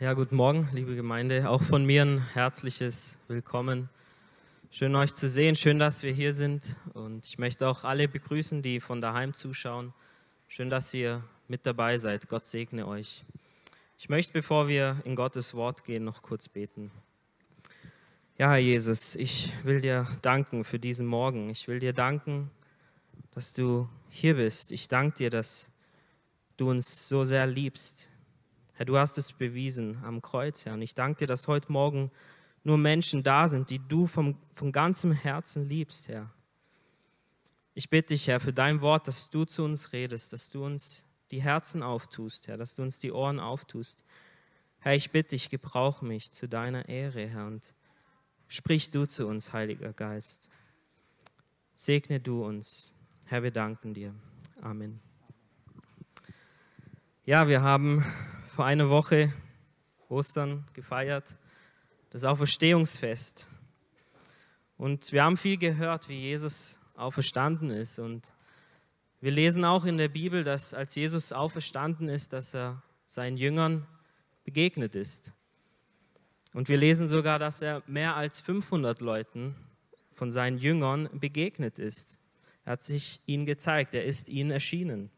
Ja, guten Morgen, liebe Gemeinde. Auch von mir ein herzliches Willkommen. Schön euch zu sehen, schön, dass wir hier sind. Und ich möchte auch alle begrüßen, die von daheim zuschauen. Schön, dass ihr mit dabei seid. Gott segne euch. Ich möchte, bevor wir in Gottes Wort gehen, noch kurz beten. Ja, Herr Jesus, ich will dir danken für diesen Morgen. Ich will dir danken, dass du hier bist. Ich danke dir, dass du uns so sehr liebst. Herr, du hast es bewiesen am Kreuz, Herr. Und ich danke dir, dass heute Morgen nur Menschen da sind, die du vom, von ganzem Herzen liebst, Herr. Ich bitte dich, Herr, für dein Wort, dass du zu uns redest, dass du uns die Herzen auftust, Herr, dass du uns die Ohren auftust. Herr, ich bitte dich, gebrauch mich zu deiner Ehre, Herr, und sprich du zu uns, Heiliger Geist. Segne du uns. Herr, wir danken dir. Amen. Ja, wir haben vor einer Woche Ostern gefeiert, das Auferstehungsfest. Und wir haben viel gehört, wie Jesus auferstanden ist. Und wir lesen auch in der Bibel, dass als Jesus auferstanden ist, dass er seinen Jüngern begegnet ist. Und wir lesen sogar, dass er mehr als 500 Leuten von seinen Jüngern begegnet ist. Er hat sich ihnen gezeigt, er ist ihnen erschienen.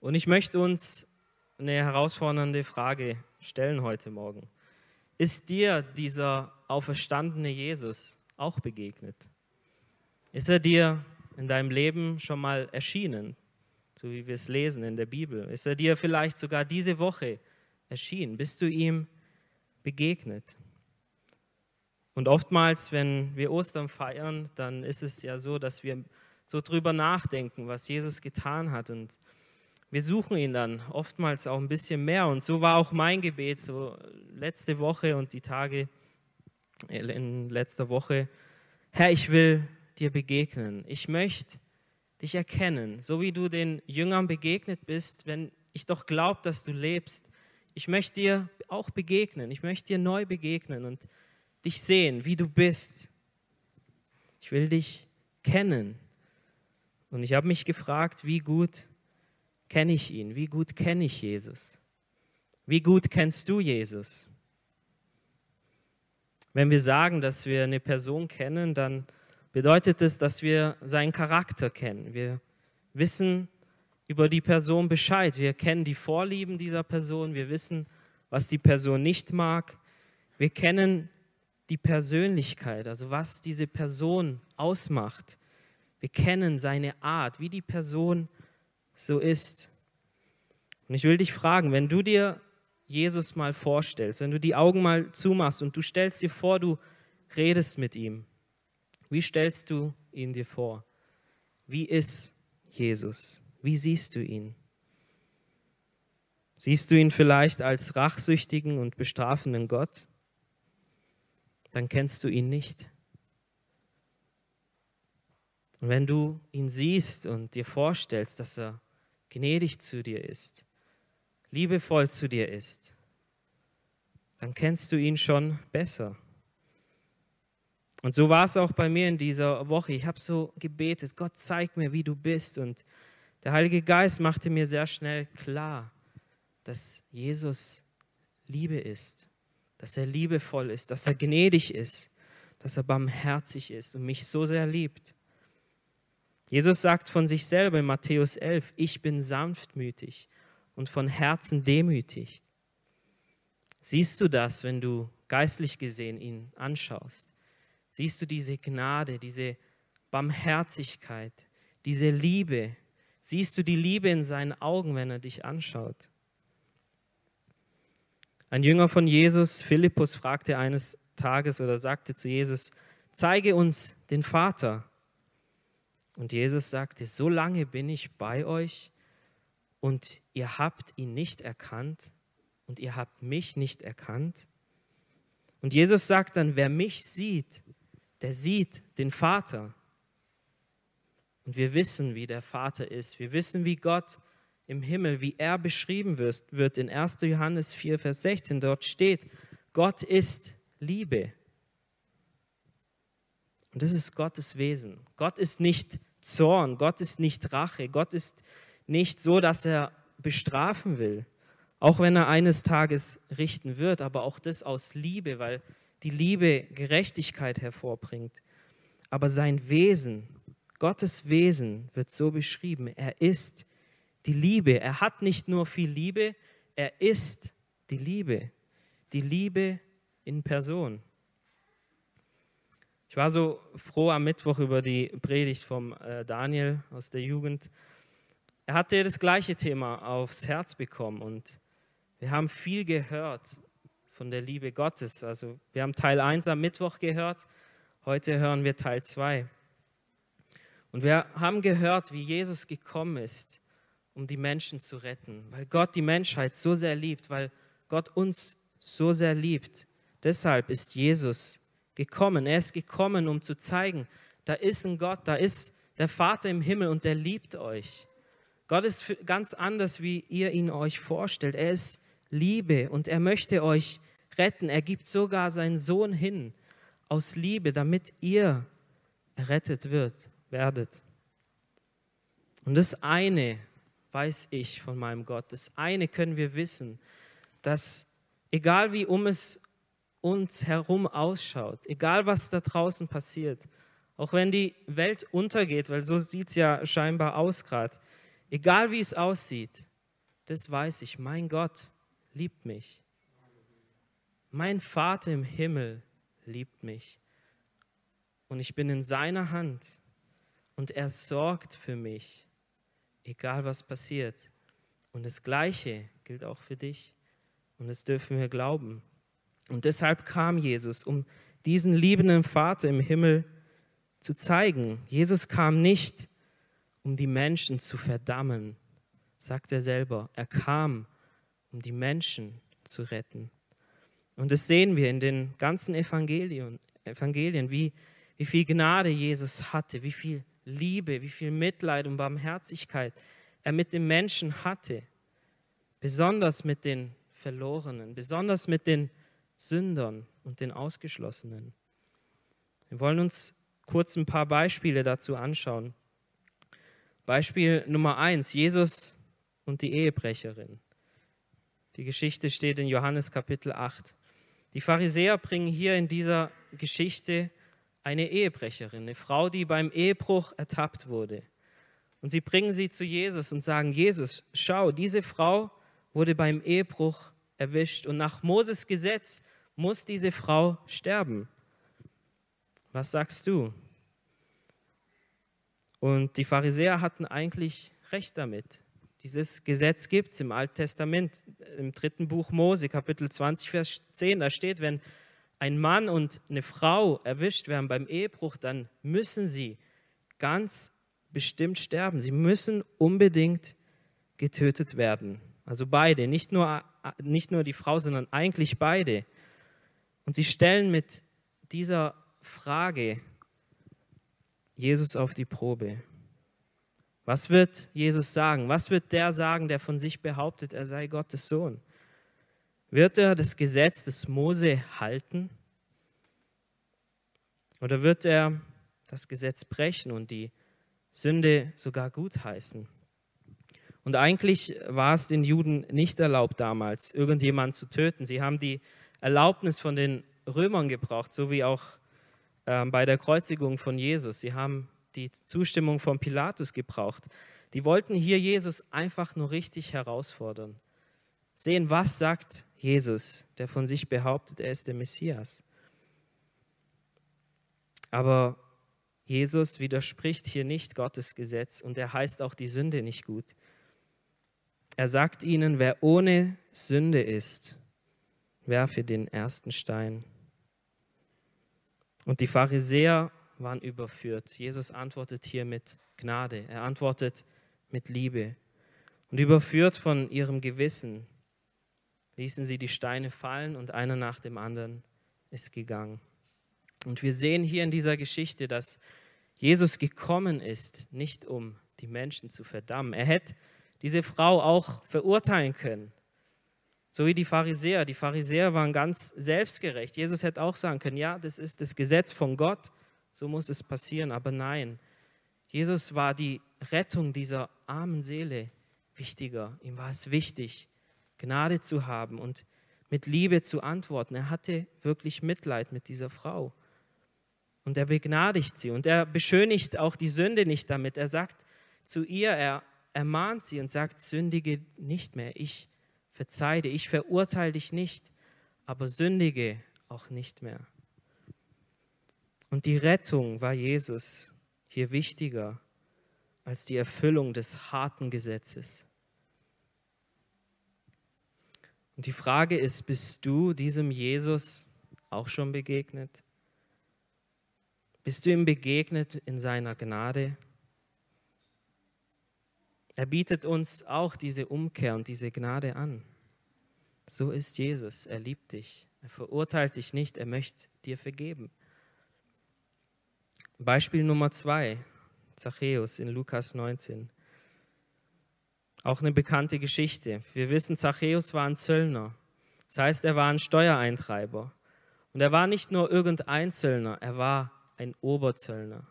Und ich möchte uns eine herausfordernde Frage stellen heute Morgen. Ist dir dieser auferstandene Jesus auch begegnet? Ist er dir in deinem Leben schon mal erschienen, so wie wir es lesen in der Bibel? Ist er dir vielleicht sogar diese Woche erschienen? Bist du ihm begegnet? Und oftmals, wenn wir Ostern feiern, dann ist es ja so, dass wir so drüber nachdenken, was Jesus getan hat und wir suchen ihn dann oftmals auch ein bisschen mehr. Und so war auch mein Gebet so letzte Woche und die Tage in letzter Woche. Herr, ich will dir begegnen. Ich möchte dich erkennen, so wie du den Jüngern begegnet bist, wenn ich doch glaube, dass du lebst. Ich möchte dir auch begegnen. Ich möchte dir neu begegnen und dich sehen, wie du bist. Ich will dich kennen. Und ich habe mich gefragt, wie gut kenne ich ihn? Wie gut kenne ich Jesus? Wie gut kennst du Jesus? Wenn wir sagen, dass wir eine Person kennen, dann bedeutet es, dass wir seinen Charakter kennen. Wir wissen über die Person Bescheid. Wir kennen die Vorlieben dieser Person. Wir wissen, was die Person nicht mag. Wir kennen die Persönlichkeit, also was diese Person ausmacht. Wir kennen seine Art, wie die Person so ist. Und ich will dich fragen, wenn du dir Jesus mal vorstellst, wenn du die Augen mal zumachst und du stellst dir vor, du redest mit ihm, wie stellst du ihn dir vor? Wie ist Jesus? Wie siehst du ihn? Siehst du ihn vielleicht als rachsüchtigen und bestrafenden Gott? Dann kennst du ihn nicht. Und wenn du ihn siehst und dir vorstellst, dass er gnädig zu dir ist, liebevoll zu dir ist, dann kennst du ihn schon besser. Und so war es auch bei mir in dieser Woche. Ich habe so gebetet, Gott zeig mir, wie du bist. Und der Heilige Geist machte mir sehr schnell klar, dass Jesus Liebe ist, dass er liebevoll ist, dass er gnädig ist, dass er barmherzig ist und mich so sehr liebt. Jesus sagt von sich selber in Matthäus 11, ich bin sanftmütig und von Herzen demütig. Siehst du das, wenn du geistlich gesehen ihn anschaust? Siehst du diese Gnade, diese Barmherzigkeit, diese Liebe? Siehst du die Liebe in seinen Augen, wenn er dich anschaut? Ein Jünger von Jesus, Philippus, fragte eines Tages oder sagte zu Jesus, zeige uns den Vater. Und Jesus sagte, so lange bin ich bei euch und ihr habt ihn nicht erkannt und ihr habt mich nicht erkannt. Und Jesus sagt dann, wer mich sieht, der sieht den Vater. Und wir wissen, wie der Vater ist. Wir wissen, wie Gott im Himmel, wie er beschrieben wird in 1. Johannes 4, Vers 16. Dort steht, Gott ist Liebe. Und das ist Gottes Wesen. Gott ist nicht Zorn, Gott ist nicht Rache, Gott ist nicht so, dass er bestrafen will. Auch wenn er eines Tages richten wird, aber auch das aus Liebe, weil die Liebe Gerechtigkeit hervorbringt. Aber sein Wesen, Gottes Wesen wird so beschrieben. Er ist die Liebe. Er hat nicht nur viel Liebe, er ist die Liebe. Die Liebe in Person. Ich war so froh am Mittwoch über die Predigt vom äh, Daniel aus der Jugend. Er hatte das gleiche Thema aufs Herz bekommen und wir haben viel gehört von der Liebe Gottes. Also wir haben Teil 1 am Mittwoch gehört, heute hören wir Teil 2. Und wir haben gehört, wie Jesus gekommen ist, um die Menschen zu retten, weil Gott die Menschheit so sehr liebt, weil Gott uns so sehr liebt. Deshalb ist Jesus gekommen. Er ist gekommen, um zu zeigen, da ist ein Gott, da ist der Vater im Himmel und der liebt euch. Gott ist ganz anders, wie ihr ihn euch vorstellt. Er ist Liebe und er möchte euch retten. Er gibt sogar seinen Sohn hin aus Liebe, damit ihr errettet wird, werdet. Und das eine weiß ich von meinem Gott, das eine können wir wissen, dass egal wie um es uns herum ausschaut, egal was da draußen passiert, auch wenn die Welt untergeht, weil so sieht es ja scheinbar aus gerade, egal wie es aussieht, das weiß ich, mein Gott liebt mich. Mein Vater im Himmel liebt mich. Und ich bin in seiner Hand und er sorgt für mich, egal was passiert. Und das Gleiche gilt auch für dich. Und das dürfen wir glauben. Und deshalb kam Jesus, um diesen liebenden Vater im Himmel zu zeigen. Jesus kam nicht, um die Menschen zu verdammen, sagt er selber. Er kam, um die Menschen zu retten. Und das sehen wir in den ganzen Evangelien, Evangelien wie, wie viel Gnade Jesus hatte, wie viel Liebe, wie viel Mitleid und Barmherzigkeit er mit den Menschen hatte, besonders mit den Verlorenen, besonders mit den Sündern und den Ausgeschlossenen. Wir wollen uns kurz ein paar Beispiele dazu anschauen. Beispiel Nummer eins, Jesus und die Ehebrecherin. Die Geschichte steht in Johannes Kapitel 8. Die Pharisäer bringen hier in dieser Geschichte eine Ehebrecherin, eine Frau, die beim Ehebruch ertappt wurde. Und sie bringen sie zu Jesus und sagen, Jesus, schau, diese Frau wurde beim Ehebruch erwischt und nach Moses Gesetz muss diese Frau sterben. Was sagst du? Und die Pharisäer hatten eigentlich recht damit. Dieses Gesetz gibt es im Alten Testament, im dritten Buch Mose, Kapitel 20, Vers 10. Da steht, wenn ein Mann und eine Frau erwischt werden beim Ehebruch, dann müssen sie ganz bestimmt sterben. Sie müssen unbedingt getötet werden. Also beide, nicht nur, nicht nur die Frau, sondern eigentlich beide. Und sie stellen mit dieser Frage Jesus auf die Probe. Was wird Jesus sagen? Was wird der sagen, der von sich behauptet, er sei Gottes Sohn? Wird er das Gesetz des Mose halten? Oder wird er das Gesetz brechen und die Sünde sogar gutheißen? Und eigentlich war es den Juden nicht erlaubt damals, irgendjemanden zu töten. Sie haben die Erlaubnis von den Römern gebraucht, so wie auch äh, bei der Kreuzigung von Jesus. Sie haben die Zustimmung von Pilatus gebraucht. Die wollten hier Jesus einfach nur richtig herausfordern. Sehen, was sagt Jesus, der von sich behauptet, er ist der Messias. Aber Jesus widerspricht hier nicht Gottes Gesetz und er heißt auch die Sünde nicht gut. Er sagt ihnen, wer ohne Sünde ist, werfe den ersten Stein. Und die Pharisäer waren überführt. Jesus antwortet hier mit Gnade. Er antwortet mit Liebe. Und überführt von ihrem Gewissen ließen sie die Steine fallen und einer nach dem anderen ist gegangen. Und wir sehen hier in dieser Geschichte, dass Jesus gekommen ist, nicht um die Menschen zu verdammen. Er hätte diese Frau auch verurteilen können. So wie die Pharisäer. Die Pharisäer waren ganz selbstgerecht. Jesus hätte auch sagen können, ja, das ist das Gesetz von Gott, so muss es passieren. Aber nein, Jesus war die Rettung dieser armen Seele wichtiger. Ihm war es wichtig, Gnade zu haben und mit Liebe zu antworten. Er hatte wirklich Mitleid mit dieser Frau. Und er begnadigt sie und er beschönigt auch die Sünde nicht damit. Er sagt zu ihr, er ermahnt sie und sagt, sündige nicht mehr. Ich verzeihe dir, ich verurteile dich nicht, aber sündige auch nicht mehr. Und die Rettung war Jesus hier wichtiger als die Erfüllung des harten Gesetzes. Und die Frage ist, bist du diesem Jesus auch schon begegnet? Bist du ihm begegnet in seiner Gnade? Er bietet uns auch diese Umkehr und diese Gnade an. So ist Jesus. Er liebt dich. Er verurteilt dich nicht. Er möchte dir vergeben. Beispiel Nummer zwei, Zachäus in Lukas 19. Auch eine bekannte Geschichte. Wir wissen, Zachäus war ein Zöllner. Das heißt, er war ein Steuereintreiber. Und er war nicht nur irgendein Zöllner, er war ein Oberzöllner.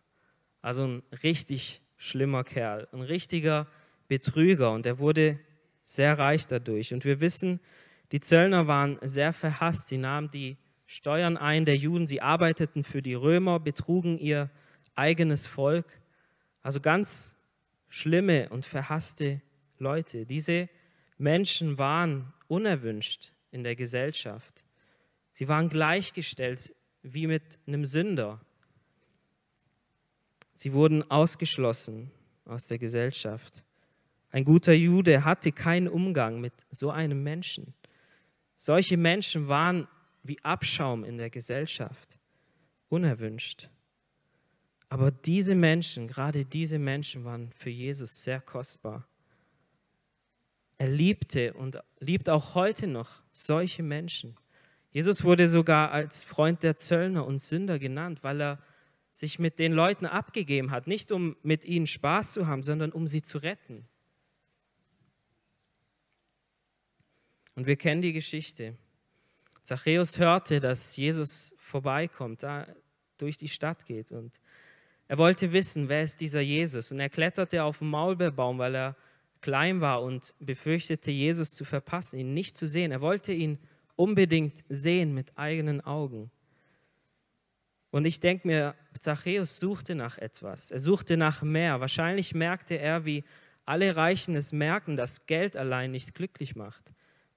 Also ein richtig schlimmer Kerl, ein richtiger Betrüger. Und er wurde sehr reich dadurch. Und wir wissen, die Zöllner waren sehr verhasst. Sie nahmen die Steuern ein der Juden, sie arbeiteten für die Römer, betrugen ihr eigenes Volk. Also ganz schlimme und verhasste Leute. Diese Menschen waren unerwünscht in der Gesellschaft. Sie waren gleichgestellt wie mit einem Sünder. Sie wurden ausgeschlossen aus der Gesellschaft. Ein guter Jude hatte keinen Umgang mit so einem Menschen. Solche Menschen waren wie Abschaum in der Gesellschaft, unerwünscht. Aber diese Menschen, gerade diese Menschen waren für Jesus sehr kostbar. Er liebte und liebt auch heute noch solche Menschen. Jesus wurde sogar als Freund der Zöllner und Sünder genannt, weil er sich mit den Leuten abgegeben hat, nicht um mit ihnen Spaß zu haben, sondern um sie zu retten. Und wir kennen die Geschichte. Zachäus hörte, dass Jesus vorbeikommt, da durch die Stadt geht und er wollte wissen, wer ist dieser Jesus und er kletterte auf den Maulbeerbaum, weil er klein war und befürchtete, Jesus zu verpassen, ihn nicht zu sehen. Er wollte ihn unbedingt sehen mit eigenen Augen. Und ich denke mir, Zachäus suchte nach etwas. Er suchte nach mehr. Wahrscheinlich merkte er, wie alle Reichen es merken, dass Geld allein nicht glücklich macht,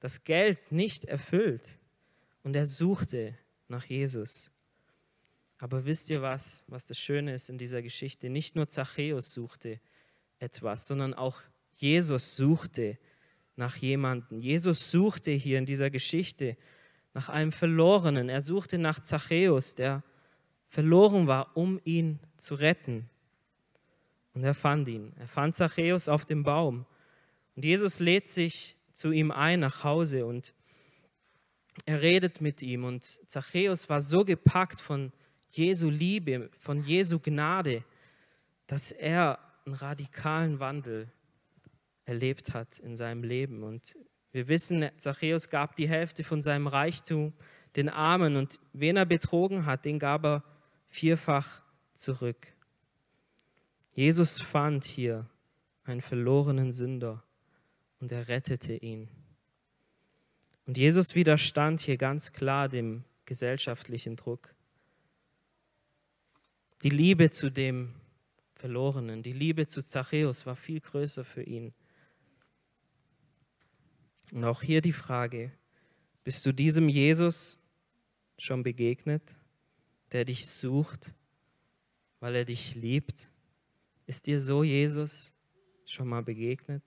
dass Geld nicht erfüllt. Und er suchte nach Jesus. Aber wisst ihr was, was das Schöne ist in dieser Geschichte? Nicht nur Zachäus suchte etwas, sondern auch Jesus suchte nach jemandem. Jesus suchte hier in dieser Geschichte nach einem Verlorenen. Er suchte nach Zachäus, der verloren war, um ihn zu retten. Und er fand ihn. Er fand Zachäus auf dem Baum. Und Jesus lädt sich zu ihm ein nach Hause und er redet mit ihm. Und Zachäus war so gepackt von Jesu Liebe, von Jesu Gnade, dass er einen radikalen Wandel erlebt hat in seinem Leben. Und wir wissen, Zachäus gab die Hälfte von seinem Reichtum den Armen und wen er betrogen hat, den gab er vierfach zurück. Jesus fand hier einen verlorenen Sünder und er rettete ihn. Und Jesus widerstand hier ganz klar dem gesellschaftlichen Druck. Die Liebe zu dem Verlorenen, die Liebe zu Zachäus war viel größer für ihn und auch hier die Frage, bist du diesem Jesus schon begegnet, der dich sucht, weil er dich liebt? Ist dir so Jesus schon mal begegnet?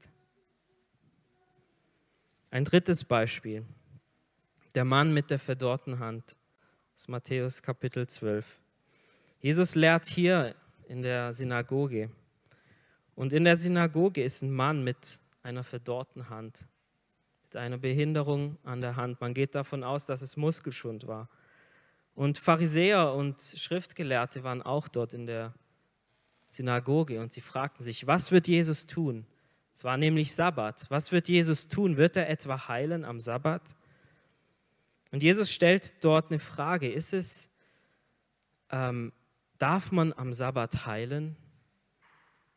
Ein drittes Beispiel, der Mann mit der verdorrten Hand aus Matthäus Kapitel 12. Jesus lehrt hier in der Synagoge. Und in der Synagoge ist ein Mann mit einer verdorrten Hand mit einer Behinderung an der Hand. Man geht davon aus, dass es Muskelschwund war. Und Pharisäer und Schriftgelehrte waren auch dort in der Synagoge und sie fragten sich, was wird Jesus tun? Es war nämlich Sabbat. Was wird Jesus tun? Wird er etwa heilen am Sabbat? Und Jesus stellt dort eine Frage. Ist es, ähm, darf man am Sabbat heilen?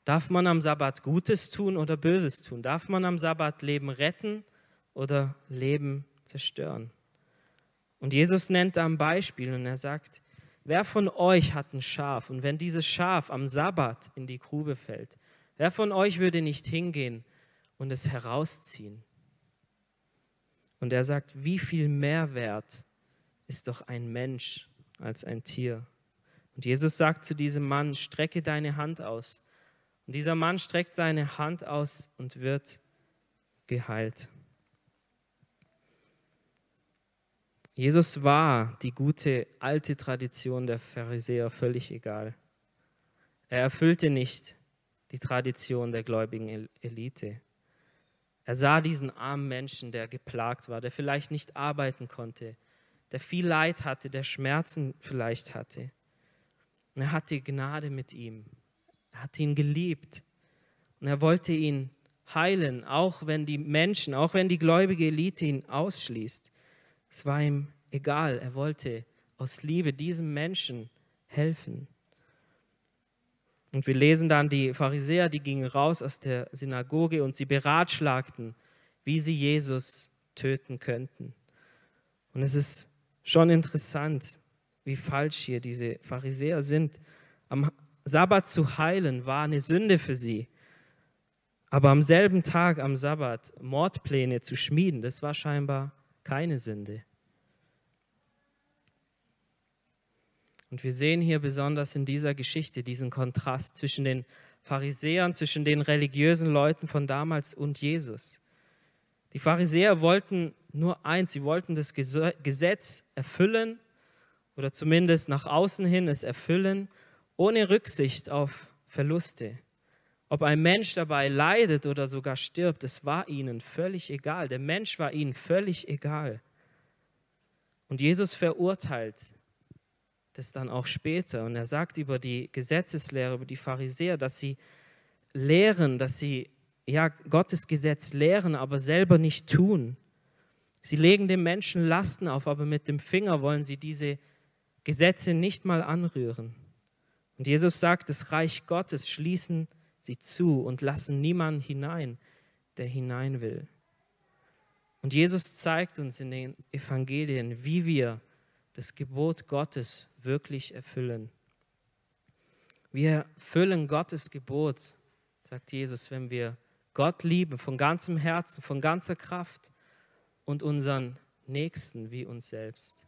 Darf man am Sabbat Gutes tun oder Böses tun? Darf man am Sabbat Leben retten oder Leben zerstören. Und Jesus nennt da ein Beispiel und er sagt, wer von euch hat ein Schaf und wenn dieses Schaf am Sabbat in die Grube fällt, wer von euch würde nicht hingehen und es herausziehen? Und er sagt, wie viel mehr wert ist doch ein Mensch als ein Tier? Und Jesus sagt zu diesem Mann, strecke deine Hand aus. Und dieser Mann streckt seine Hand aus und wird geheilt. Jesus war die gute alte Tradition der Pharisäer völlig egal. Er erfüllte nicht die Tradition der gläubigen Elite. Er sah diesen armen Menschen, der geplagt war, der vielleicht nicht arbeiten konnte, der viel Leid hatte, der Schmerzen vielleicht hatte. Und er hatte Gnade mit ihm. Er hat ihn geliebt. Und er wollte ihn heilen, auch wenn die Menschen, auch wenn die gläubige Elite ihn ausschließt. Es war ihm egal. Er wollte aus Liebe diesem Menschen helfen. Und wir lesen dann die Pharisäer, die gingen raus aus der Synagoge und sie beratschlagten, wie sie Jesus töten könnten. Und es ist schon interessant, wie falsch hier diese Pharisäer sind. Am Sabbat zu heilen war eine Sünde für sie. Aber am selben Tag, am Sabbat, Mordpläne zu schmieden, das war scheinbar keine Sünde. Und wir sehen hier besonders in dieser Geschichte diesen Kontrast zwischen den Pharisäern, zwischen den religiösen Leuten von damals und Jesus. Die Pharisäer wollten nur eins, sie wollten das Gesetz erfüllen oder zumindest nach außen hin es erfüllen, ohne Rücksicht auf Verluste. Ob ein Mensch dabei leidet oder sogar stirbt, es war ihnen völlig egal. Der Mensch war ihnen völlig egal. Und Jesus verurteilt das dann auch später. Und er sagt über die Gesetzeslehre, über die Pharisäer, dass sie lehren, dass sie ja Gottes Gesetz lehren, aber selber nicht tun. Sie legen dem Menschen Lasten auf, aber mit dem Finger wollen sie diese Gesetze nicht mal anrühren. Und Jesus sagt, das Reich Gottes schließen sie zu und lassen niemanden hinein, der hinein will. Und Jesus zeigt uns in den Evangelien, wie wir das Gebot Gottes wirklich erfüllen. Wir erfüllen Gottes Gebot, sagt Jesus, wenn wir Gott lieben von ganzem Herzen, von ganzer Kraft und unseren Nächsten wie uns selbst.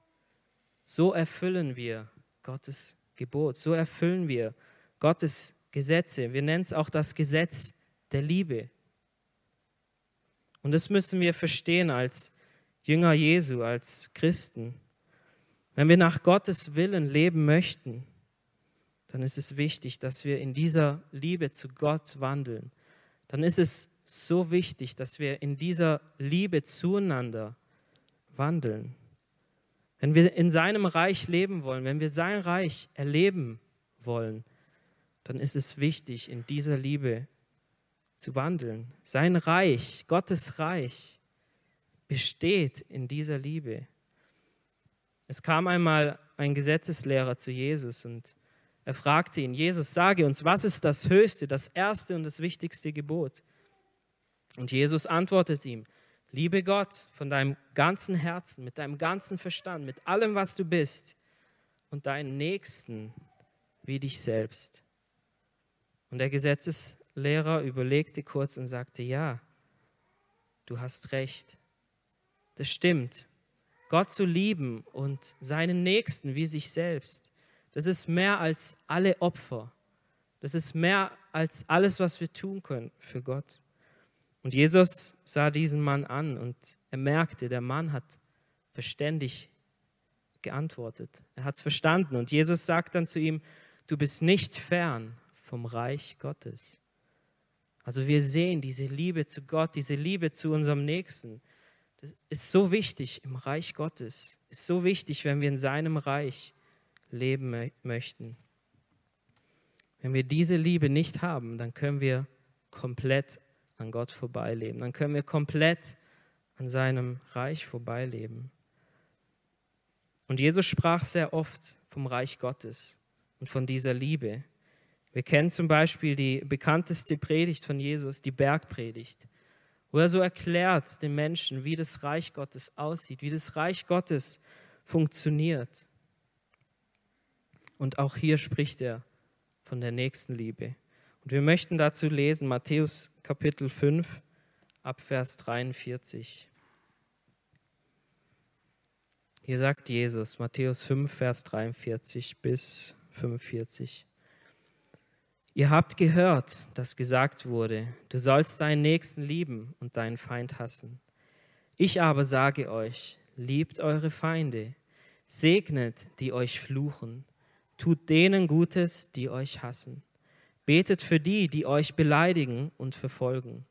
So erfüllen wir Gottes Gebot, so erfüllen wir Gottes Gesetze. Wir nennen es auch das Gesetz der Liebe. Und das müssen wir verstehen als Jünger Jesu, als Christen. Wenn wir nach Gottes Willen leben möchten, dann ist es wichtig, dass wir in dieser Liebe zu Gott wandeln. Dann ist es so wichtig, dass wir in dieser Liebe zueinander wandeln. Wenn wir in seinem Reich leben wollen, wenn wir sein Reich erleben wollen, dann ist es wichtig, in dieser Liebe zu wandeln. Sein Reich, Gottes Reich, besteht in dieser Liebe. Es kam einmal ein Gesetzeslehrer zu Jesus und er fragte ihn, Jesus, sage uns, was ist das höchste, das erste und das wichtigste Gebot? Und Jesus antwortet ihm, liebe Gott von deinem ganzen Herzen, mit deinem ganzen Verstand, mit allem, was du bist und deinen Nächsten wie dich selbst. Und der Gesetzeslehrer überlegte kurz und sagte, ja, du hast recht, das stimmt. Gott zu lieben und seinen Nächsten wie sich selbst, das ist mehr als alle Opfer. Das ist mehr als alles, was wir tun können für Gott. Und Jesus sah diesen Mann an und er merkte, der Mann hat verständig geantwortet. Er hat es verstanden. Und Jesus sagt dann zu ihm, du bist nicht fern vom Reich Gottes. Also wir sehen diese Liebe zu Gott, diese Liebe zu unserem Nächsten ist so wichtig im Reich Gottes, ist so wichtig, wenn wir in seinem Reich leben möchten. Wenn wir diese Liebe nicht haben, dann können wir komplett an Gott vorbeileben. Dann können wir komplett an seinem Reich vorbeileben. Und Jesus sprach sehr oft vom Reich Gottes und von dieser Liebe. Wir kennen zum Beispiel die bekannteste Predigt von Jesus, die Bergpredigt wo er so erklärt den Menschen, wie das Reich Gottes aussieht, wie das Reich Gottes funktioniert. Und auch hier spricht er von der Nächstenliebe. Und wir möchten dazu lesen Matthäus Kapitel 5 ab Vers 43. Hier sagt Jesus, Matthäus 5, Vers 43 bis 45. Ihr habt gehört, dass gesagt wurde, du sollst deinen Nächsten lieben und deinen Feind hassen. Ich aber sage euch, liebt eure Feinde, segnet, die euch fluchen, tut denen Gutes, die euch hassen. Betet für die, die euch beleidigen und verfolgen,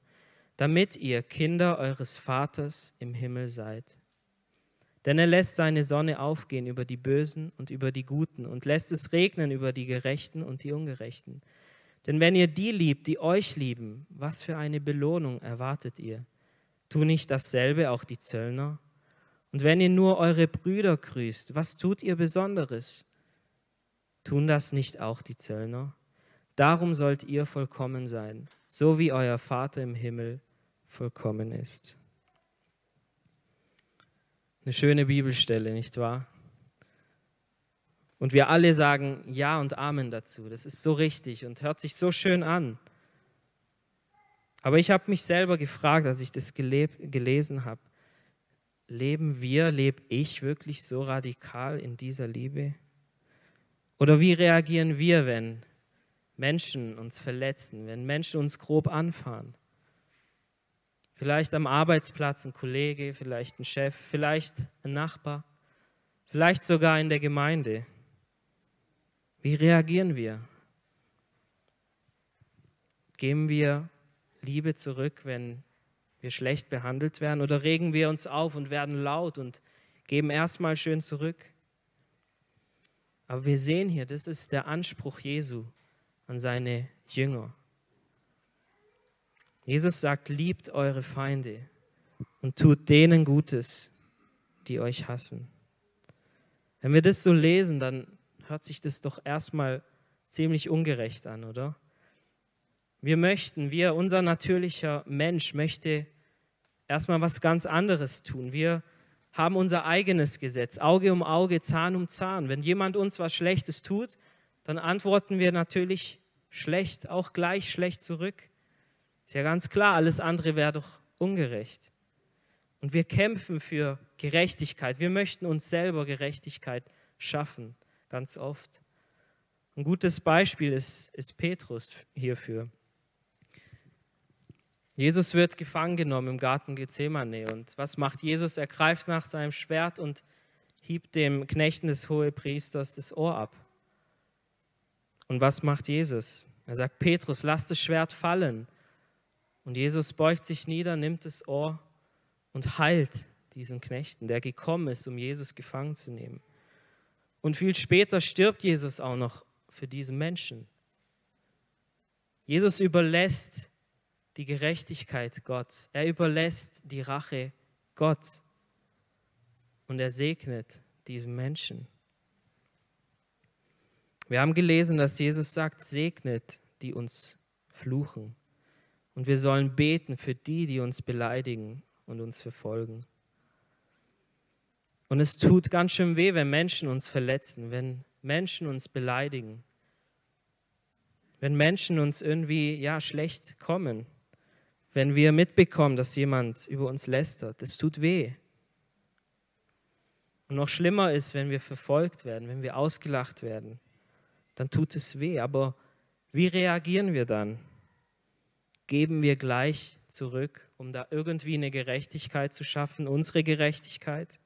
damit ihr Kinder eures Vaters im Himmel seid. Denn er lässt seine Sonne aufgehen über die Bösen und über die Guten und lässt es regnen über die Gerechten und die Ungerechten. Denn wenn ihr die liebt, die euch lieben, was für eine Belohnung erwartet ihr? Tu nicht dasselbe auch die Zöllner? Und wenn ihr nur eure Brüder grüßt, was tut ihr Besonderes? Tun das nicht auch die Zöllner? Darum sollt ihr vollkommen sein, so wie euer Vater im Himmel vollkommen ist. Eine schöne Bibelstelle, nicht wahr? Und wir alle sagen Ja und Amen dazu. Das ist so richtig und hört sich so schön an. Aber ich habe mich selber gefragt, als ich das gelesen habe, leben wir, lebe ich wirklich so radikal in dieser Liebe? Oder wie reagieren wir, wenn Menschen uns verletzen, wenn Menschen uns grob anfahren? Vielleicht am Arbeitsplatz ein Kollege, vielleicht ein Chef, vielleicht ein Nachbar, vielleicht sogar in der Gemeinde. Wie reagieren wir? Geben wir Liebe zurück, wenn wir schlecht behandelt werden? Oder regen wir uns auf und werden laut und geben erstmal schön zurück? Aber wir sehen hier, das ist der Anspruch Jesu an seine Jünger. Jesus sagt, liebt eure Feinde und tut denen Gutes, die euch hassen. Wenn wir das so lesen, dann hört sich das doch erstmal ziemlich ungerecht an, oder? Wir möchten, wir, unser natürlicher Mensch möchte erstmal was ganz anderes tun. Wir haben unser eigenes Gesetz, Auge um Auge, Zahn um Zahn. Wenn jemand uns was Schlechtes tut, dann antworten wir natürlich schlecht, auch gleich schlecht zurück. Ist ja ganz klar, alles andere wäre doch ungerecht. Und wir kämpfen für Gerechtigkeit. Wir möchten uns selber Gerechtigkeit schaffen ganz oft. Ein gutes Beispiel ist, ist Petrus hierfür. Jesus wird gefangen genommen im Garten Gethsemane. Und was macht Jesus? Er greift nach seinem Schwert und hiebt dem Knechten des Hohepriesters das Ohr ab. Und was macht Jesus? Er sagt, Petrus, lass das Schwert fallen. Und Jesus beugt sich nieder, nimmt das Ohr und heilt diesen Knechten, der gekommen ist, um Jesus gefangen zu nehmen. Und viel später stirbt Jesus auch noch für diesen Menschen. Jesus überlässt die Gerechtigkeit Gott. Er überlässt die Rache Gott. Und er segnet diesen Menschen. Wir haben gelesen, dass Jesus sagt, segnet, die uns fluchen. Und wir sollen beten für die, die uns beleidigen und uns verfolgen. Und es tut ganz schön weh, wenn Menschen uns verletzen, wenn Menschen uns beleidigen, wenn Menschen uns irgendwie ja schlecht kommen, wenn wir mitbekommen, dass jemand über uns lästert. Es tut weh. Und noch schlimmer ist, wenn wir verfolgt werden, wenn wir ausgelacht werden, dann tut es weh. Aber wie reagieren wir dann? Geben wir gleich zurück, um da irgendwie eine Gerechtigkeit zu schaffen, unsere Gerechtigkeit?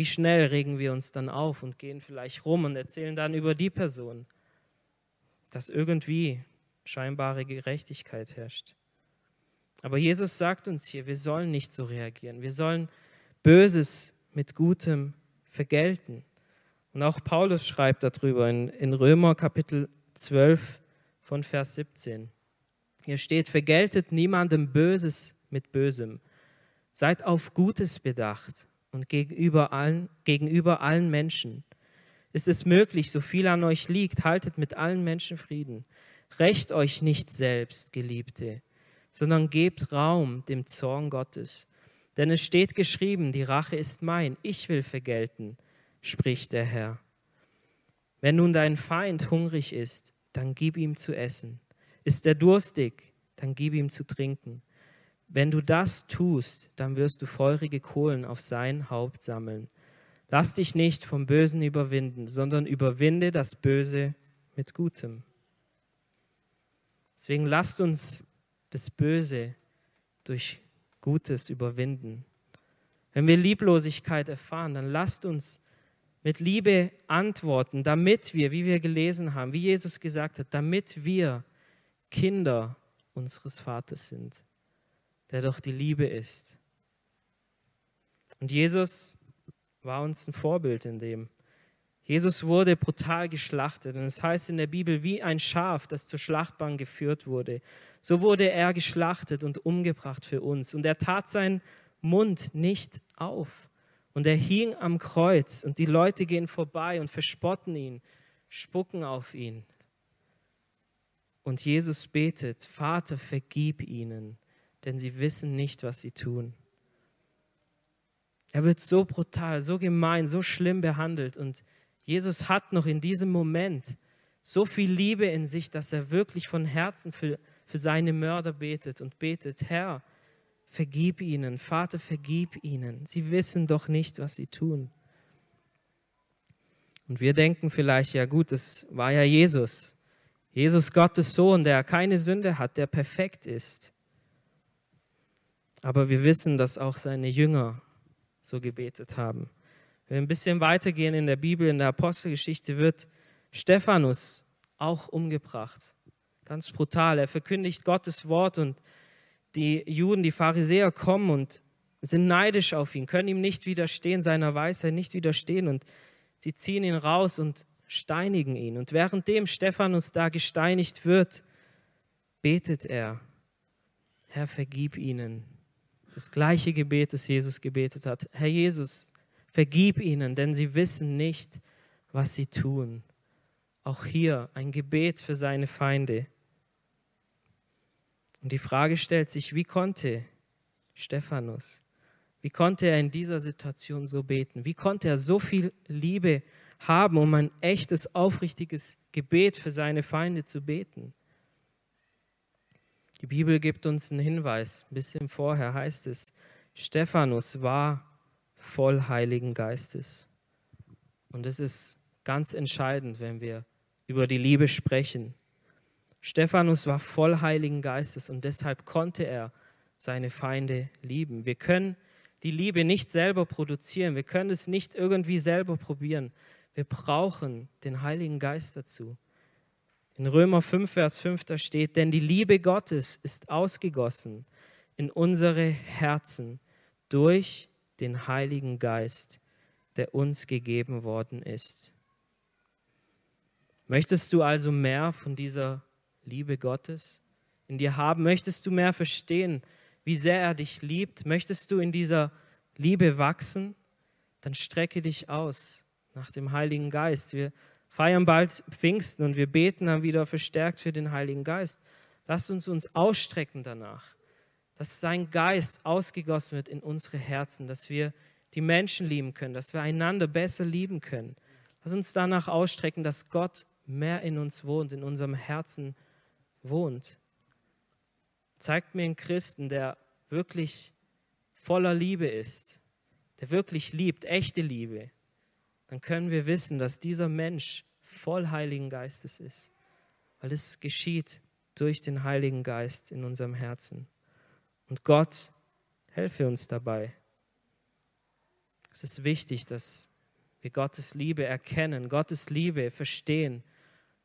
Wie schnell regen wir uns dann auf und gehen vielleicht rum und erzählen dann über die Person, dass irgendwie scheinbare Gerechtigkeit herrscht. Aber Jesus sagt uns hier, wir sollen nicht so reagieren. Wir sollen Böses mit Gutem vergelten. Und auch Paulus schreibt darüber in, in Römer Kapitel 12 von Vers 17. Hier steht, vergeltet niemandem Böses mit Bösem. Seid auf Gutes bedacht und gegenüber allen, gegenüber allen Menschen. Ist es möglich, so viel an euch liegt, haltet mit allen Menschen Frieden. Recht euch nicht selbst, Geliebte, sondern gebt Raum dem Zorn Gottes. Denn es steht geschrieben, die Rache ist mein, ich will vergelten, spricht der Herr. Wenn nun dein Feind hungrig ist, dann gib ihm zu essen. Ist er durstig, dann gib ihm zu trinken. Wenn du das tust, dann wirst du feurige Kohlen auf sein Haupt sammeln. Lass dich nicht vom Bösen überwinden, sondern überwinde das Böse mit Gutem. Deswegen lasst uns das Böse durch Gutes überwinden. Wenn wir Lieblosigkeit erfahren, dann lasst uns mit Liebe antworten, damit wir, wie wir gelesen haben, wie Jesus gesagt hat, damit wir Kinder unseres Vaters sind, der doch die Liebe ist. Und Jesus war uns ein Vorbild in dem. Jesus wurde brutal geschlachtet. Und es heißt in der Bibel, wie ein Schaf, das zur Schlachtbahn geführt wurde. So wurde er geschlachtet und umgebracht für uns. Und er tat seinen Mund nicht auf. Und er hing am Kreuz und die Leute gehen vorbei und verspotten ihn, spucken auf ihn. Und Jesus betet, Vater, vergib ihnen, denn sie wissen nicht, was sie tun. Er wird so brutal, so gemein, so schlimm behandelt. Und Jesus hat noch in diesem Moment so viel Liebe in sich, dass er wirklich von Herzen für, für seine Mörder betet und betet, Herr, vergib ihnen, Vater, vergib ihnen. Sie wissen doch nicht, was sie tun. Und wir denken vielleicht, ja gut, das war ja Jesus. Jesus, Gottes Sohn, der keine Sünde hat, der perfekt ist. Aber wir wissen, dass auch seine Jünger so gebetet haben. Wenn wir ein bisschen weitergehen in der Bibel, in der Apostelgeschichte, wird Stephanus auch umgebracht. Ganz brutal. Er verkündigt Gottes Wort und die Juden, die Pharisäer kommen und sind neidisch auf ihn, können ihm nicht widerstehen, seiner Weisheit nicht widerstehen und sie ziehen ihn raus und steinigen ihn. Und währenddem Stephanus da gesteinigt wird, betet er, Herr, vergib ihnen, das gleiche Gebet, das Jesus gebetet hat. Herr Jesus, vergib ihnen, denn sie wissen nicht, was sie tun. Auch hier ein Gebet für seine Feinde. Und die Frage stellt sich, wie konnte Stephanus, wie konnte er in dieser Situation so beten? Wie konnte er so viel Liebe haben, um ein echtes, aufrichtiges Gebet für seine Feinde zu beten? Die Bibel gibt uns einen Hinweis. Ein bisschen vorher heißt es, Stephanus war voll Heiligen Geistes. Und es ist ganz entscheidend, wenn wir über die Liebe sprechen. Stephanus war voll Heiligen Geistes und deshalb konnte er seine Feinde lieben. Wir können die Liebe nicht selber produzieren, wir können es nicht irgendwie selber probieren. Wir brauchen den Heiligen Geist dazu. In Römer 5, Vers 5, da steht, denn die Liebe Gottes ist ausgegossen in unsere Herzen durch den Heiligen Geist, der uns gegeben worden ist. Möchtest du also mehr von dieser Liebe Gottes in dir haben? Möchtest du mehr verstehen, wie sehr er dich liebt? Möchtest du in dieser Liebe wachsen? Dann strecke dich aus nach dem Heiligen Geist. Wir feiern bald Pfingsten und wir beten dann wieder verstärkt für den Heiligen Geist. Lasst uns uns ausstrecken danach, dass sein Geist ausgegossen wird in unsere Herzen, dass wir die Menschen lieben können, dass wir einander besser lieben können. Lass uns danach ausstrecken, dass Gott mehr in uns wohnt, in unserem Herzen wohnt. Zeigt mir einen Christen, der wirklich voller Liebe ist, der wirklich liebt, echte Liebe, dann können wir wissen, dass dieser Mensch voll Heiligen Geistes ist, weil es geschieht durch den Heiligen Geist in unserem Herzen. Und Gott helfe uns dabei. Es ist wichtig, dass wir Gottes Liebe erkennen, Gottes Liebe verstehen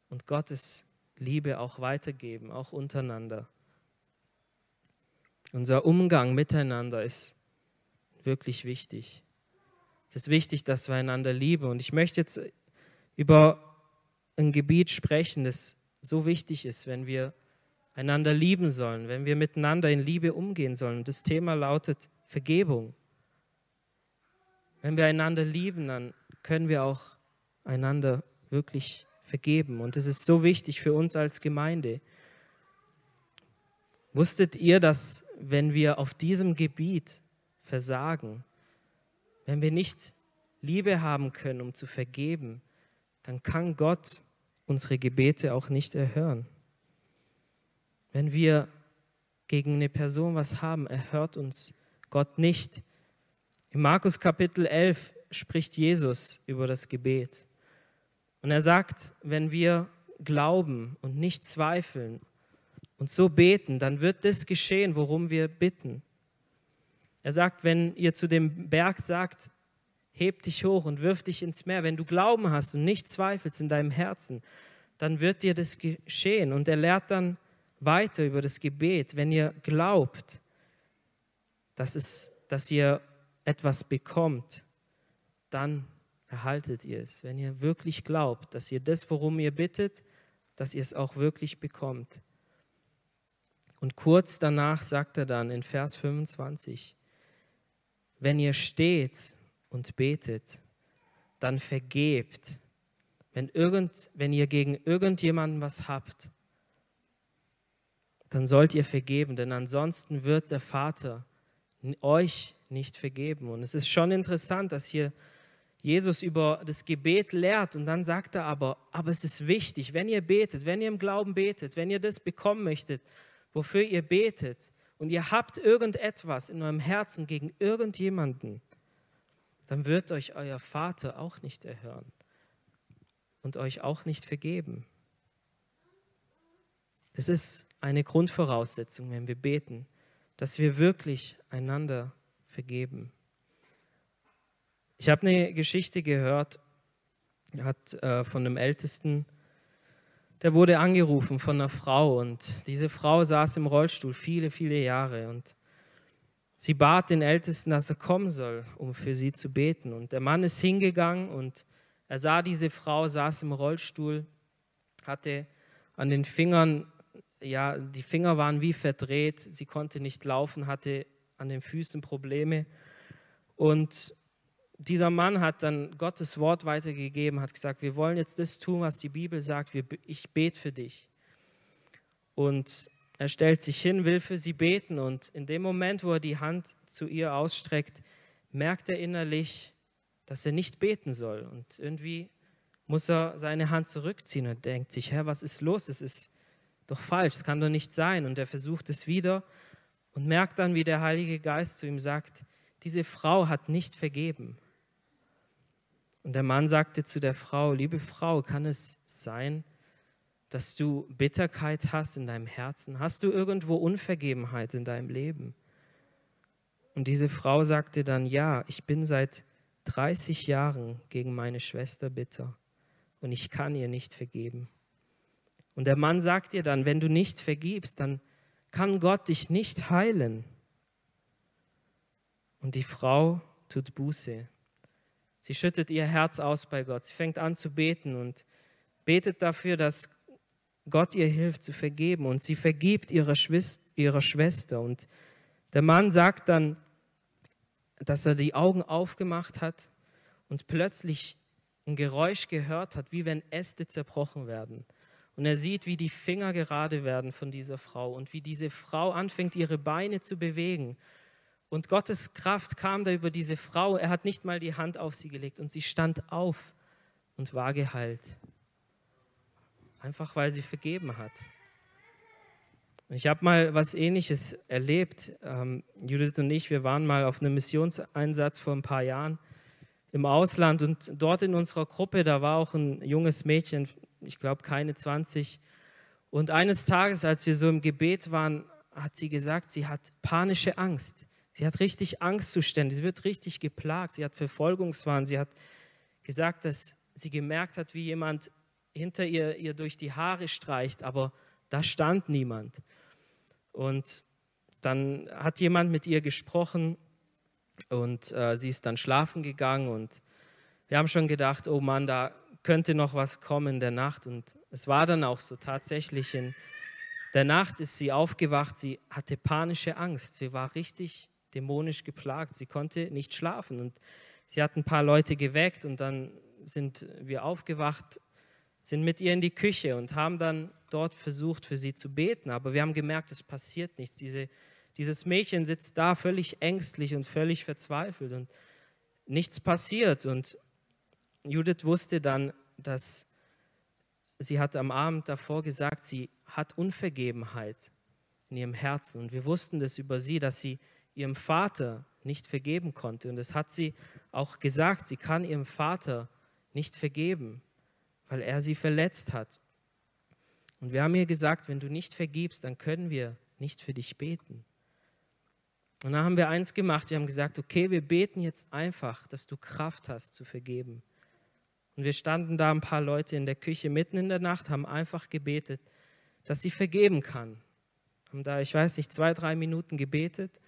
und Gottes Liebe auch weitergeben, auch untereinander. Unser Umgang miteinander ist wirklich wichtig. Es ist wichtig, dass wir einander lieben. Und ich möchte jetzt über ein Gebiet sprechen, das so wichtig ist, wenn wir einander lieben sollen, wenn wir miteinander in Liebe umgehen sollen. Das Thema lautet Vergebung. Wenn wir einander lieben, dann können wir auch einander wirklich vergeben. Und es ist so wichtig für uns als Gemeinde. Wusstet ihr, dass wenn wir auf diesem Gebiet versagen, wenn wir nicht Liebe haben können, um zu vergeben, dann kann Gott unsere Gebete auch nicht erhören. Wenn wir gegen eine Person was haben, erhört uns Gott nicht. Im Markus Kapitel 11 spricht Jesus über das Gebet. Und er sagt, wenn wir glauben und nicht zweifeln und so beten, dann wird das geschehen, worum wir bitten. Er sagt, wenn ihr zu dem Berg sagt, heb dich hoch und wirf dich ins Meer, wenn du Glauben hast und nicht zweifelst in deinem Herzen, dann wird dir das geschehen. Und er lehrt dann weiter über das Gebet. Wenn ihr glaubt, dass, es, dass ihr etwas bekommt, dann erhaltet ihr es. Wenn ihr wirklich glaubt, dass ihr das, worum ihr bittet, dass ihr es auch wirklich bekommt. Und kurz danach sagt er dann in Vers 25, wenn ihr steht und betet, dann vergebt. Wenn, irgend, wenn ihr gegen irgendjemanden was habt, dann sollt ihr vergeben, denn ansonsten wird der Vater euch nicht vergeben. Und es ist schon interessant, dass hier Jesus über das Gebet lehrt und dann sagt er aber, aber es ist wichtig, wenn ihr betet, wenn ihr im Glauben betet, wenn ihr das bekommen möchtet, wofür ihr betet und ihr habt irgendetwas in eurem Herzen gegen irgendjemanden, dann wird euch euer Vater auch nicht erhören und euch auch nicht vergeben. Das ist eine Grundvoraussetzung, wenn wir beten, dass wir wirklich einander vergeben. Ich habe eine Geschichte gehört, hat äh, von einem Ältesten, der wurde angerufen von einer Frau und diese Frau saß im Rollstuhl viele, viele Jahre und sie bat den Ältesten, dass er kommen soll, um für sie zu beten. Und der Mann ist hingegangen und er sah diese Frau, saß im Rollstuhl, hatte an den Fingern, ja, die Finger waren wie verdreht, sie konnte nicht laufen, hatte an den Füßen Probleme und dieser Mann hat dann Gottes Wort weitergegeben, hat gesagt, wir wollen jetzt das tun, was die Bibel sagt, ich bete für dich. Und er stellt sich hin, will für sie beten und in dem Moment, wo er die Hand zu ihr ausstreckt, merkt er innerlich, dass er nicht beten soll. Und irgendwie muss er seine Hand zurückziehen und denkt sich, Herr, was ist los? Das ist doch falsch, das kann doch nicht sein. Und er versucht es wieder und merkt dann, wie der Heilige Geist zu ihm sagt, diese Frau hat nicht vergeben. Und der Mann sagte zu der Frau, liebe Frau, kann es sein, dass du Bitterkeit hast in deinem Herzen? Hast du irgendwo Unvergebenheit in deinem Leben? Und diese Frau sagte dann, ja, ich bin seit 30 Jahren gegen meine Schwester bitter und ich kann ihr nicht vergeben. Und der Mann sagt ihr dann, wenn du nicht vergibst, dann kann Gott dich nicht heilen. Und die Frau tut Buße Sie schüttet ihr Herz aus bei Gott. Sie fängt an zu beten und betet dafür, dass Gott ihr hilft zu vergeben. Und sie vergibt ihrer, Schwester. Und der Mann sagt dann, dass er die Augen aufgemacht hat und plötzlich ein Geräusch gehört hat, wie wenn Äste zerbrochen werden. Und er sieht, wie die Finger gerade werden von dieser Frau und wie diese Frau anfängt, ihre Beine zu bewegen und Gottes Kraft kam da über diese Frau. Er hat nicht mal die Hand auf sie gelegt und sie stand auf und war geheilt. Einfach weil sie vergeben hat. Ich habe mal was Ähnliches erlebt. Ähm, Judith und ich, wir waren mal auf einem Missionseinsatz vor ein paar Jahren im Ausland und dort in unserer Gruppe, da war auch ein junges Mädchen, ich glaube keine 20. Und eines Tages, als wir so im Gebet waren, hat sie gesagt, sie hat panische Angst. Sie hat richtig Angstzustände, sie wird richtig geplagt, sie hat Verfolgungswahn, sie hat gesagt, dass sie gemerkt hat, wie jemand hinter ihr, ihr durch die Haare streicht, aber da stand niemand. Und dann hat jemand mit ihr gesprochen und äh, sie ist dann schlafen gegangen und wir haben schon gedacht, oh Mann, da könnte noch was kommen in der Nacht. Und es war dann auch so tatsächlich in der Nacht ist sie aufgewacht, sie hatte panische Angst, sie war richtig dämonisch geplagt. Sie konnte nicht schlafen und sie hat ein paar Leute geweckt und dann sind wir aufgewacht, sind mit ihr in die Küche und haben dann dort versucht, für sie zu beten, aber wir haben gemerkt, es passiert nichts. Diese, dieses Mädchen sitzt da völlig ängstlich und völlig verzweifelt und nichts passiert. Und Judith wusste dann, dass sie hat am Abend davor gesagt, sie hat Unvergebenheit in ihrem Herzen. Und wir wussten das über sie, dass sie ihrem Vater nicht vergeben konnte. Und das hat sie auch gesagt, sie kann ihrem Vater nicht vergeben, weil er sie verletzt hat. Und wir haben ihr gesagt, wenn du nicht vergibst, dann können wir nicht für dich beten. Und dann haben wir eins gemacht, wir haben gesagt, okay, wir beten jetzt einfach, dass du Kraft hast zu vergeben. Und wir standen da ein paar Leute in der Küche mitten in der Nacht, haben einfach gebetet, dass sie vergeben kann. Haben da, ich weiß nicht, zwei, drei Minuten gebetet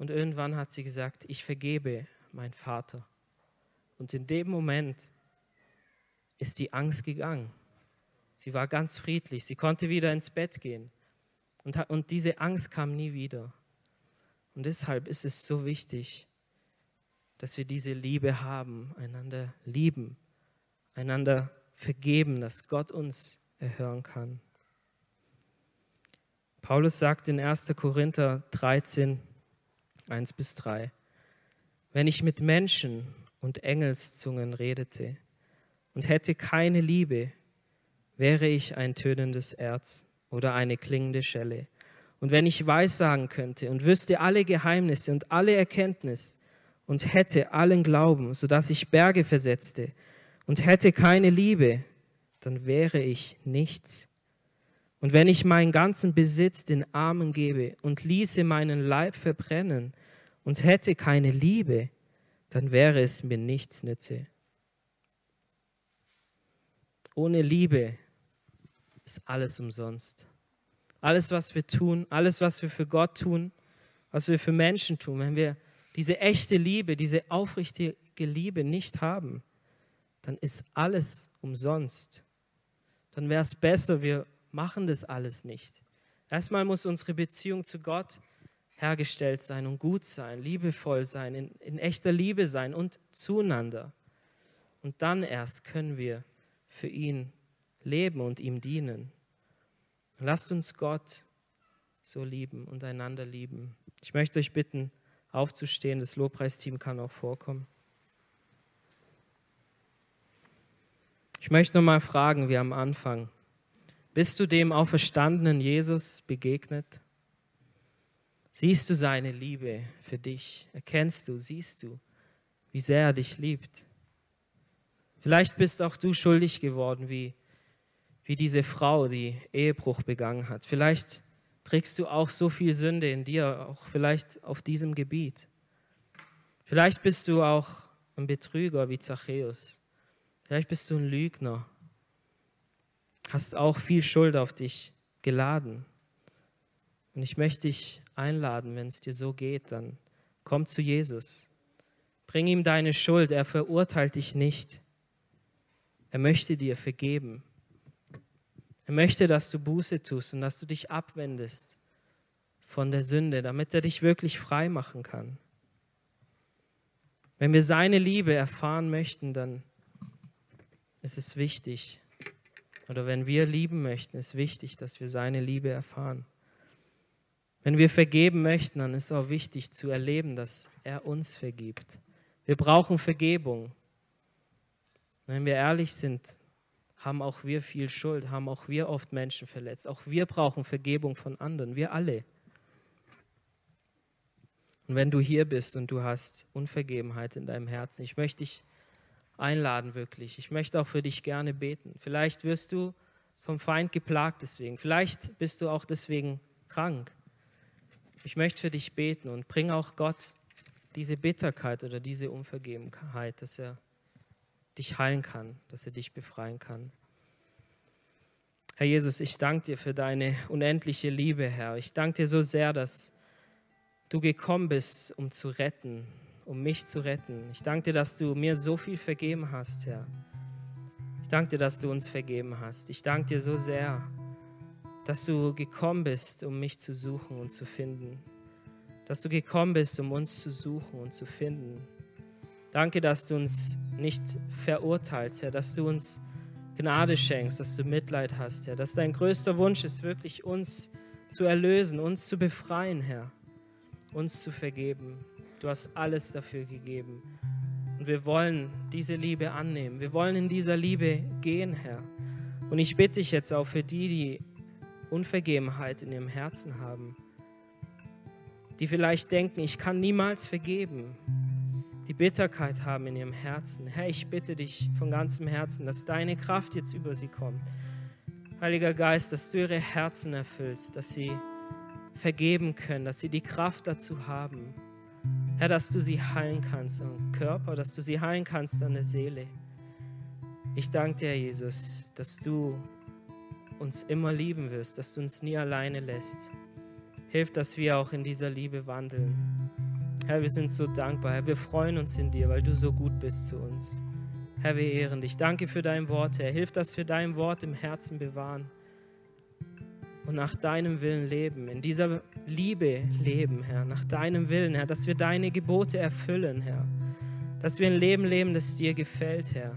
und irgendwann hat sie gesagt, ich vergebe mein Vater. Und in dem Moment ist die Angst gegangen. Sie war ganz friedlich, sie konnte wieder ins Bett gehen. Und, und diese Angst kam nie wieder. Und deshalb ist es so wichtig, dass wir diese Liebe haben, einander lieben, einander vergeben, dass Gott uns erhören kann. Paulus sagt in 1. Korinther 13, 1 bis 3, wenn ich mit Menschen und Engelszungen redete und hätte keine Liebe, wäre ich ein tönendes Erz oder eine klingende Schelle. Und wenn ich weissagen könnte und wüsste alle Geheimnisse und alle Erkenntnis und hätte allen Glauben, sodass ich Berge versetzte und hätte keine Liebe, dann wäre ich nichts. Und wenn ich meinen ganzen Besitz den Armen gebe und ließe meinen Leib verbrennen und hätte keine Liebe, dann wäre es mir nichts nütze. Ohne Liebe ist alles umsonst. Alles, was wir tun, alles, was wir für Gott tun, was wir für Menschen tun, wenn wir diese echte Liebe, diese aufrichtige Liebe nicht haben, dann ist alles umsonst. Dann wäre es besser, wir machen das alles nicht. Erstmal muss unsere Beziehung zu Gott hergestellt sein und gut sein, liebevoll sein, in, in echter Liebe sein und zueinander. Und dann erst können wir für ihn leben und ihm dienen. Lasst uns Gott so lieben und einander lieben. Ich möchte euch bitten, aufzustehen. Das Lobpreisteam kann auch vorkommen. Ich möchte noch mal fragen, wie am Anfang. Bist du dem auferstandenen Jesus begegnet? Siehst du seine Liebe für dich? Erkennst du, siehst du, wie sehr er dich liebt? Vielleicht bist auch du schuldig geworden, wie wie diese Frau, die Ehebruch begangen hat. Vielleicht trägst du auch so viel Sünde in dir, auch vielleicht auf diesem Gebiet. Vielleicht bist du auch ein Betrüger wie Zachäus. Vielleicht bist du ein Lügner. Hast auch viel Schuld auf dich geladen. Und ich möchte dich einladen, wenn es dir so geht, dann komm zu Jesus. Bring ihm deine Schuld. Er verurteilt dich nicht. Er möchte dir vergeben. Er möchte, dass du Buße tust und dass du dich abwendest von der Sünde, damit er dich wirklich frei machen kann. Wenn wir seine Liebe erfahren möchten, dann ist es wichtig, oder wenn wir lieben möchten, ist wichtig, dass wir seine Liebe erfahren. Wenn wir vergeben möchten, dann ist auch wichtig zu erleben, dass er uns vergibt. Wir brauchen Vergebung. Wenn wir ehrlich sind, haben auch wir viel Schuld, haben auch wir oft Menschen verletzt. Auch wir brauchen Vergebung von anderen, wir alle. Und wenn du hier bist und du hast Unvergebenheit in deinem Herzen, ich möchte dich einladen wirklich. Ich möchte auch für dich gerne beten. Vielleicht wirst du vom Feind geplagt deswegen. Vielleicht bist du auch deswegen krank. Ich möchte für dich beten und bring auch Gott diese Bitterkeit oder diese Unvergebenheit, dass er dich heilen kann, dass er dich befreien kann. Herr Jesus, ich danke dir für deine unendliche Liebe, Herr. Ich danke dir so sehr, dass du gekommen bist, um zu retten, um mich zu retten. Ich danke dir, dass du mir so viel vergeben hast, Herr. Ich danke dir, dass du uns vergeben hast. Ich danke dir so sehr, dass du gekommen bist, um mich zu suchen und zu finden. Dass du gekommen bist, um uns zu suchen und zu finden. Danke, dass du uns nicht verurteilst, Herr, dass du uns Gnade schenkst, dass du Mitleid hast, Herr, dass dein größter Wunsch ist, wirklich uns zu erlösen, uns zu befreien, Herr, uns zu vergeben. Du hast alles dafür gegeben. Und wir wollen diese Liebe annehmen. Wir wollen in dieser Liebe gehen, Herr. Und ich bitte dich jetzt auch für die, die Unvergebenheit in ihrem Herzen haben, die vielleicht denken, ich kann niemals vergeben, die Bitterkeit haben in ihrem Herzen. Herr, ich bitte dich von ganzem Herzen, dass deine Kraft jetzt über sie kommt. Heiliger Geist, dass du ihre Herzen erfüllst, dass sie vergeben können, dass sie die Kraft dazu haben. Herr, dass du sie heilen kannst am Körper, dass du sie heilen kannst an der Seele. Ich danke dir, Jesus, dass du uns immer lieben wirst, dass du uns nie alleine lässt. Hilf, dass wir auch in dieser Liebe wandeln. Herr, wir sind so dankbar. Herr, wir freuen uns in dir, weil du so gut bist zu uns. Herr, wir ehren dich. Danke für dein Wort, Herr. Hilf, dass wir dein Wort im Herzen bewahren und nach deinem Willen leben, in dieser Liebe leben, Herr, nach deinem Willen, Herr, dass wir deine Gebote erfüllen, Herr, dass wir ein Leben leben, das dir gefällt, Herr.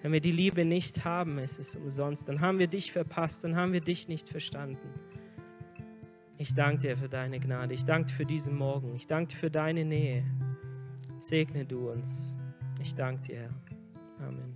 Wenn wir die Liebe nicht haben, ist es umsonst. Dann haben wir dich verpasst, dann haben wir dich nicht verstanden. Ich danke dir für deine Gnade. Ich danke dir für diesen Morgen. Ich danke dir für deine Nähe. Segne du uns. Ich danke dir, Herr. Amen.